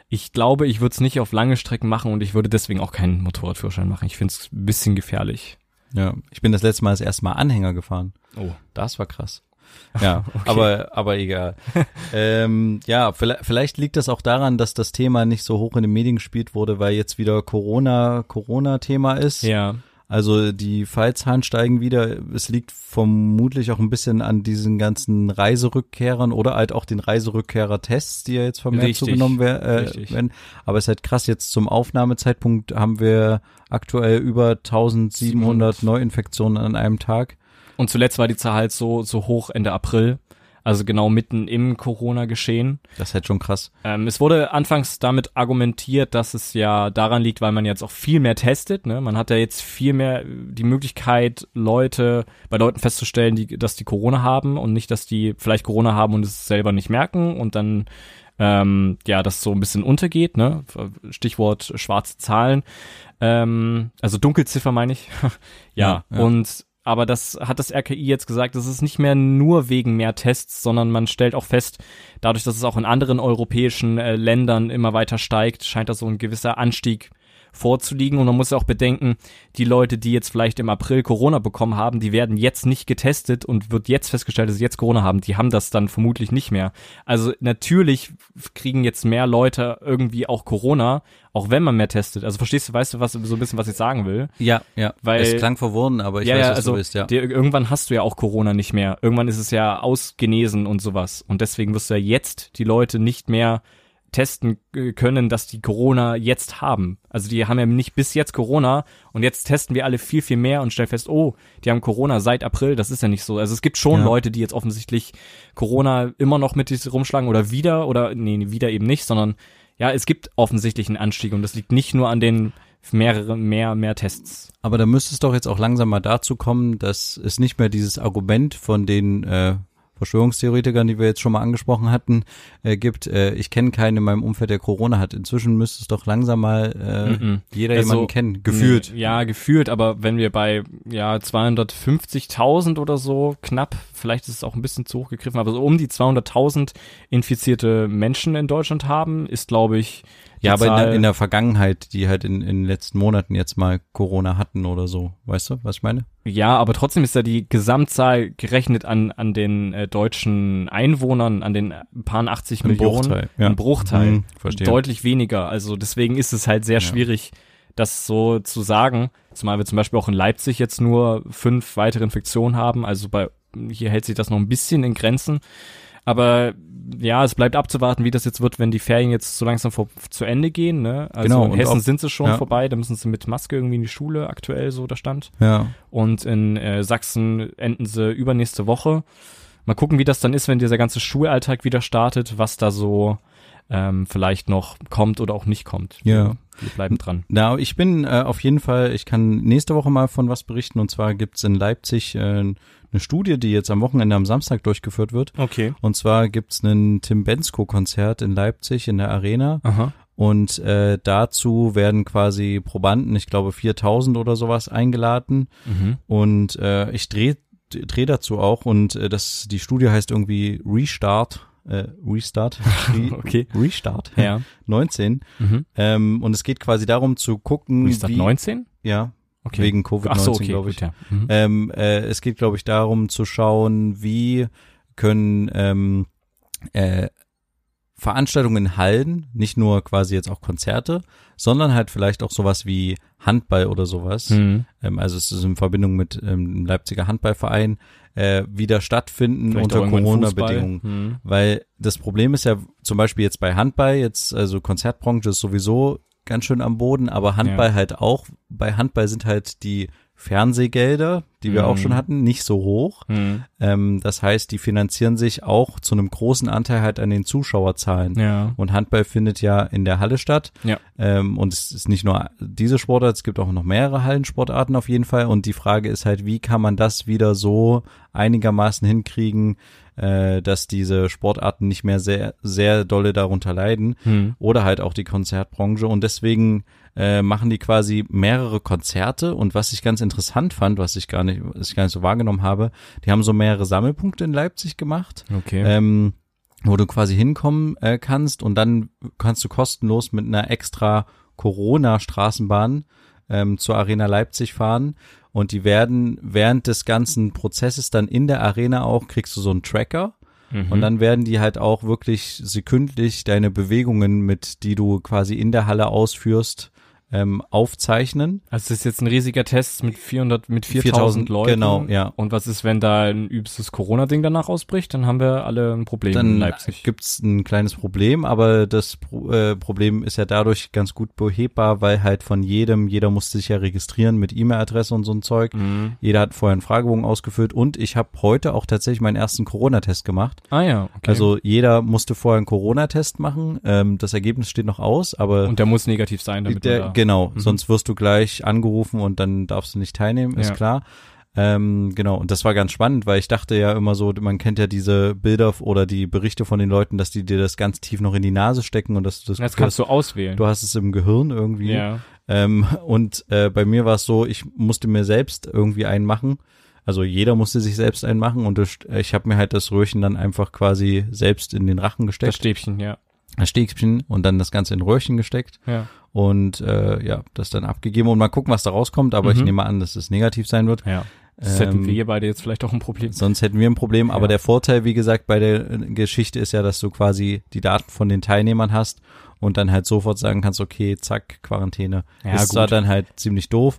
ich glaube, ich würde es nicht auf lange Strecken machen und ich würde deswegen auch keinen Motorradführerschein machen. Ich finde es ein bisschen gefährlich. Ja, ich bin das letzte Mal das erste Mal Anhänger gefahren. Oh. Das war krass. Ja, Okay. aber aber egal. ähm, ja, vielleicht, vielleicht liegt das auch daran, dass das Thema nicht so hoch in den Medien gespielt wurde, weil jetzt wieder Corona Corona Thema ist. Ja. Also die Fallzahlen steigen wieder. Es liegt vermutlich auch ein bisschen an diesen ganzen Reiserückkehrern oder halt auch den Reiserückkehrer-Tests, die ja jetzt vermehrt Richtig, zugenommen äh, werden. Aber es ist halt krass, jetzt zum Aufnahmezeitpunkt haben wir aktuell über 1700 700. Neuinfektionen an einem Tag. Und zuletzt war die Zahl halt so, so hoch Ende April. Also genau mitten im Corona-Geschehen. Das ist halt schon krass. Ähm, es wurde anfangs damit argumentiert, dass es ja daran liegt, weil man jetzt auch viel mehr testet. Ne? Man hat ja jetzt viel mehr die Möglichkeit, Leute bei Leuten festzustellen, die, dass die Corona haben und nicht, dass die vielleicht Corona haben und es selber nicht merken und dann ähm, ja, das so ein bisschen untergeht, ne? Stichwort schwarze Zahlen. Ähm, also Dunkelziffer meine ich. ja, Ja, ja. und aber das hat das RKI jetzt gesagt, das ist nicht mehr nur wegen mehr Tests, sondern man stellt auch fest, dadurch, dass es auch in anderen europäischen äh, Ländern immer weiter steigt, scheint da so ein gewisser Anstieg vorzuliegen. Und man muss ja auch bedenken, die Leute, die jetzt vielleicht im April Corona bekommen haben, die werden jetzt nicht getestet und wird jetzt festgestellt, dass sie jetzt Corona haben. Die haben das dann vermutlich nicht mehr. Also natürlich kriegen jetzt mehr Leute irgendwie auch Corona, auch wenn man mehr testet. Also verstehst du, weißt du, was so ein bisschen, was ich sagen will? Ja, ja. Weil- es klang verworren, aber ich ja, weiß, was also du willst, ja. dir, irgendwann hast du ja auch Corona nicht mehr. Irgendwann ist es ja ausgenesen und sowas. Und deswegen wirst du ja jetzt die Leute nicht mehr testen äh, können, dass die Corona jetzt haben. Also die haben ja nicht bis jetzt Corona und jetzt testen wir alle viel, viel mehr und stellen fest, oh, die haben Corona seit April, das ist ja nicht so. Also es gibt schon Ja. Leute, die jetzt offensichtlich Corona immer noch mit sich rumschlagen oder wieder oder nee, wieder eben nicht, sondern ja, es gibt offensichtlich einen Anstieg und das liegt nicht nur an den mehreren, mehr, mehr Tests. Aber da müsste es doch jetzt auch langsam mal dazu kommen, dass es nicht mehr dieses Argument von den äh, Verschwörungstheoretikern, die wir jetzt schon mal angesprochen hatten, äh, gibt. Äh, ich kenne keinen in meinem Umfeld, der Corona hat. Inzwischen müsste es doch langsam mal äh, Mhm. jeder Also, jemanden kennen. Gefühlt. Ja, gefühlt, aber wenn wir bei ja 250.000 oder so knapp, vielleicht ist es auch ein bisschen zu hoch gegriffen, aber so um die 200.000 infizierte Menschen in Deutschland haben, ist glaube ich Ja, aber in der, in der Vergangenheit, die halt in, in den letzten Monaten jetzt mal Corona hatten oder so. Weißt du, was ich meine? ja, aber trotzdem ist da die Gesamtzahl gerechnet an an den äh, deutschen Einwohnern, an den paar 80 Ein Millionen, Bruchteil, ja. ein Bruchteil, Mhm, verstehe. deutlich weniger. Also deswegen ist es halt sehr Ja. schwierig, das so zu sagen. Zumal wir zum Beispiel auch in Leipzig jetzt nur fünf weitere Infektionen haben. Also bei hier hält sich das noch ein bisschen in Grenzen. Aber ja, es bleibt abzuwarten, wie das jetzt wird, wenn die Ferien jetzt so langsam vor, zu Ende gehen. Ne? Also Genau, in Hessen auch- sind sie schon ja. vorbei, da müssen sie mit Maske irgendwie in die Schule aktuell so der Stand. Ja. Und in äh, Sachsen enden sie übernächste Woche. Mal gucken, wie das dann ist, wenn dieser ganze Schulalltag wieder startet, was da so ähm, vielleicht noch kommt oder auch nicht kommt. Ja. Wir bleiben dran. Na, ich bin äh, auf jeden Fall, ich kann nächste Woche mal von was berichten und zwar gibt's in Leipzig äh, eine Studie, die jetzt am Wochenende am Samstag durchgeführt wird. Okay. Und zwar gibt's einen Tim Bensko-Konzert in Leipzig in der Arena Aha. und äh, dazu werden quasi Probanden, ich glaube 4000 oder sowas eingeladen Mhm. und äh, ich drehe dreh dazu auch und äh, das die Studie heißt irgendwie Restart äh, Restart Re Okay. Restart Ja. 19 Mhm. ähm, und es geht quasi darum zu gucken Restart wie 19? ja Okay. wegen Covid-19 Ach so, okay, glaube ich gut, ja. Mhm. ähm, äh, es geht glaube ich darum zu schauen wie können ähm, äh, Veranstaltungen in Hallen, nicht nur quasi jetzt auch Konzerte, sondern halt vielleicht auch sowas wie Handball oder sowas. Mhm. Ähm, also es ist in Verbindung mit ähm, dem Leipziger Handballverein äh, wieder stattfinden Vielleicht unter Corona-Bedingungen. Mhm. Weil das Problem ist ja zum Beispiel jetzt bei Handball, jetzt also Konzertbranche ist sowieso ganz schön am Boden, aber Handball Ja. halt auch. Bei Handball sind halt die Fernsehgelder, die wir Mhm. auch schon hatten, nicht so hoch. Mhm. Ähm, das heißt, die finanzieren sich auch zu einem großen Anteil halt an den Zuschauerzahlen. Ja. Und Handball findet ja in der Halle statt. Ja. Ähm, und es ist nicht nur diese Sportart, es gibt auch noch mehrere Hallensportarten auf jeden Fall. Und die Frage ist halt, wie kann man das wieder so einigermaßen hinkriegen, äh, dass diese Sportarten nicht mehr sehr, sehr dolle darunter leiden. Mhm. Oder halt auch die Konzertbranche. Und deswegen äh, machen die quasi mehrere Konzerte. Und was ich ganz interessant fand, was ich gar nicht, was ich gar nicht so wahrgenommen habe, die haben so mehrere Sammelpunkte in Leipzig gemacht Okay. ähm, wo du quasi hinkommen äh, kannst und dann kannst du kostenlos mit einer extra Corona-Straßenbahn ähm, zur Arena Leipzig fahren und die werden während des ganzen Prozesses dann in der Arena auch, kriegst du so einen Tracker Mhm. und dann werden die halt auch wirklich sekündlich deine Bewegungen, mit die du quasi in der Halle ausführst, ähm, aufzeichnen. Also das ist jetzt ein riesiger Test mit 400, mit 4000 Leuten. Genau, ja. Und was ist, wenn da ein übstes Corona-Ding danach ausbricht? Dann haben wir alle ein Problem in dann Leipzig. gibt's ein kleines Problem, aber das Pro äh, Problem ist ja dadurch ganz gut behebbar, weil halt von jedem, jeder musste sich ja registrieren mit E-Mail-Adresse und so ein Zeug. Mhm. Jeder hat vorher einen Fragebogen ausgefüllt und ich habe heute auch tatsächlich meinen ersten Corona-Test gemacht. Ah ja, okay. Also jeder musste vorher einen Corona-Test machen. Ähm, das Ergebnis steht noch aus, aber und der muss negativ sein, damit der, da, genau, Mhm. sonst wirst du gleich angerufen und dann darfst du nicht teilnehmen, ist Ja. klar. Ähm, genau, und das war ganz spannend, weil ich dachte ja immer so, man kennt ja diese Bilder oder die Berichte von den Leuten, dass die dir das ganz tief noch in die Nase stecken und dass du das Jetzt Gefühl kannst du auswählen. du hast es im Gehirn irgendwie. ja. Ähm, und äh, bei mir war es so, ich musste mir selbst irgendwie einen machen. Also jeder musste sich selbst einen machen und das, ich habe mir halt das Röhrchen dann einfach quasi selbst in den Rachen Das gesteckt, Stäbchen, ja. Das Stäbchen und dann das Ganze in Röhrchen gesteckt Ja. und äh, ja, das dann abgegeben und mal gucken, was da rauskommt, aber ich Mhm. nehme an, dass es negativ sein wird. Ja. Das hätten Ähm, wir beide jetzt vielleicht auch ein Problem. Sonst hätten wir ein Problem, aber Ja. der Vorteil, wie gesagt, bei der äh, Geschichte ist ja, dass du quasi die Daten von den Teilnehmern hast und dann halt sofort sagen kannst, okay, zack, Quarantäne. Ja, ist zwar gut. dann halt ziemlich doof,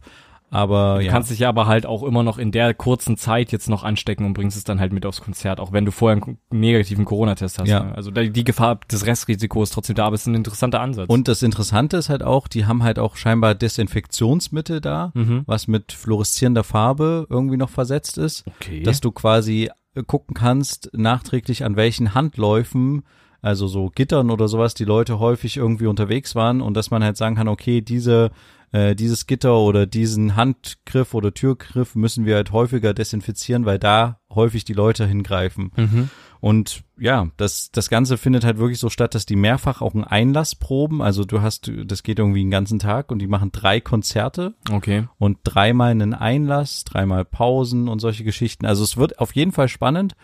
aber Du ja. kannst dich ja aber halt auch immer noch in der kurzen Zeit jetzt noch anstecken und bringst es dann halt mit aufs Konzert, auch wenn du vorher einen negativen Corona-Test hast. Ja. Ne? Also die Gefahr des Restrisikos ist trotzdem da, aber es ist ein interessanter Ansatz. Und das Interessante ist halt auch, die haben halt auch scheinbar Desinfektionsmittel da, Mhm. was mit fluoreszierender Farbe irgendwie noch versetzt ist. okay. dass du quasi äh, gucken kannst, nachträglich an welchen Handläufen, also so Gittern oder sowas, die Leute häufig irgendwie unterwegs waren und dass man halt sagen kann, okay, diese äh, dieses Gitter oder diesen Handgriff oder Türgriff müssen wir halt häufiger desinfizieren, weil da häufig die Leute hingreifen. mhm. Und ja, das, das Ganze findet halt wirklich so statt, dass die mehrfach auch einen Einlass proben. Also du hast, das geht irgendwie einen ganzen Tag und die machen drei Konzerte Okay. und dreimal einen Einlass, dreimal Pausen und solche Geschichten. Also es wird auf jeden Fall spannend.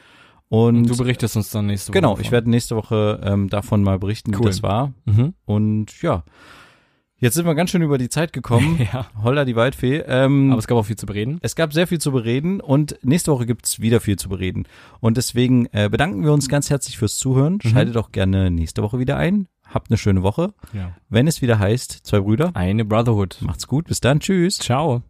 Und, Und du berichtest uns dann nächste Woche. genau, davon. ich werde nächste Woche ähm, davon mal berichten, wie Cool. das war. Mhm. Und ja, jetzt sind wir ganz schön über die Zeit gekommen. ja. Holla die Waldfee. Ähm, Aber es gab auch viel zu bereden. es gab sehr viel zu bereden und nächste Woche gibt's wieder viel zu bereden. Und deswegen äh, bedanken wir uns ganz herzlich fürs Zuhören. Mhm. Schaltet auch gerne nächste Woche wieder ein. Habt eine schöne Woche. Ja. Wenn es wieder heißt, zwei Brüder, Eine Brotherhood. macht's gut. Bis dann. Tschüss. Ciao.